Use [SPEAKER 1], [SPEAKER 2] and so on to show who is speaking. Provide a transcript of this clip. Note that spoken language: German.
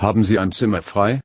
[SPEAKER 1] Haben Sie ein Zimmer frei?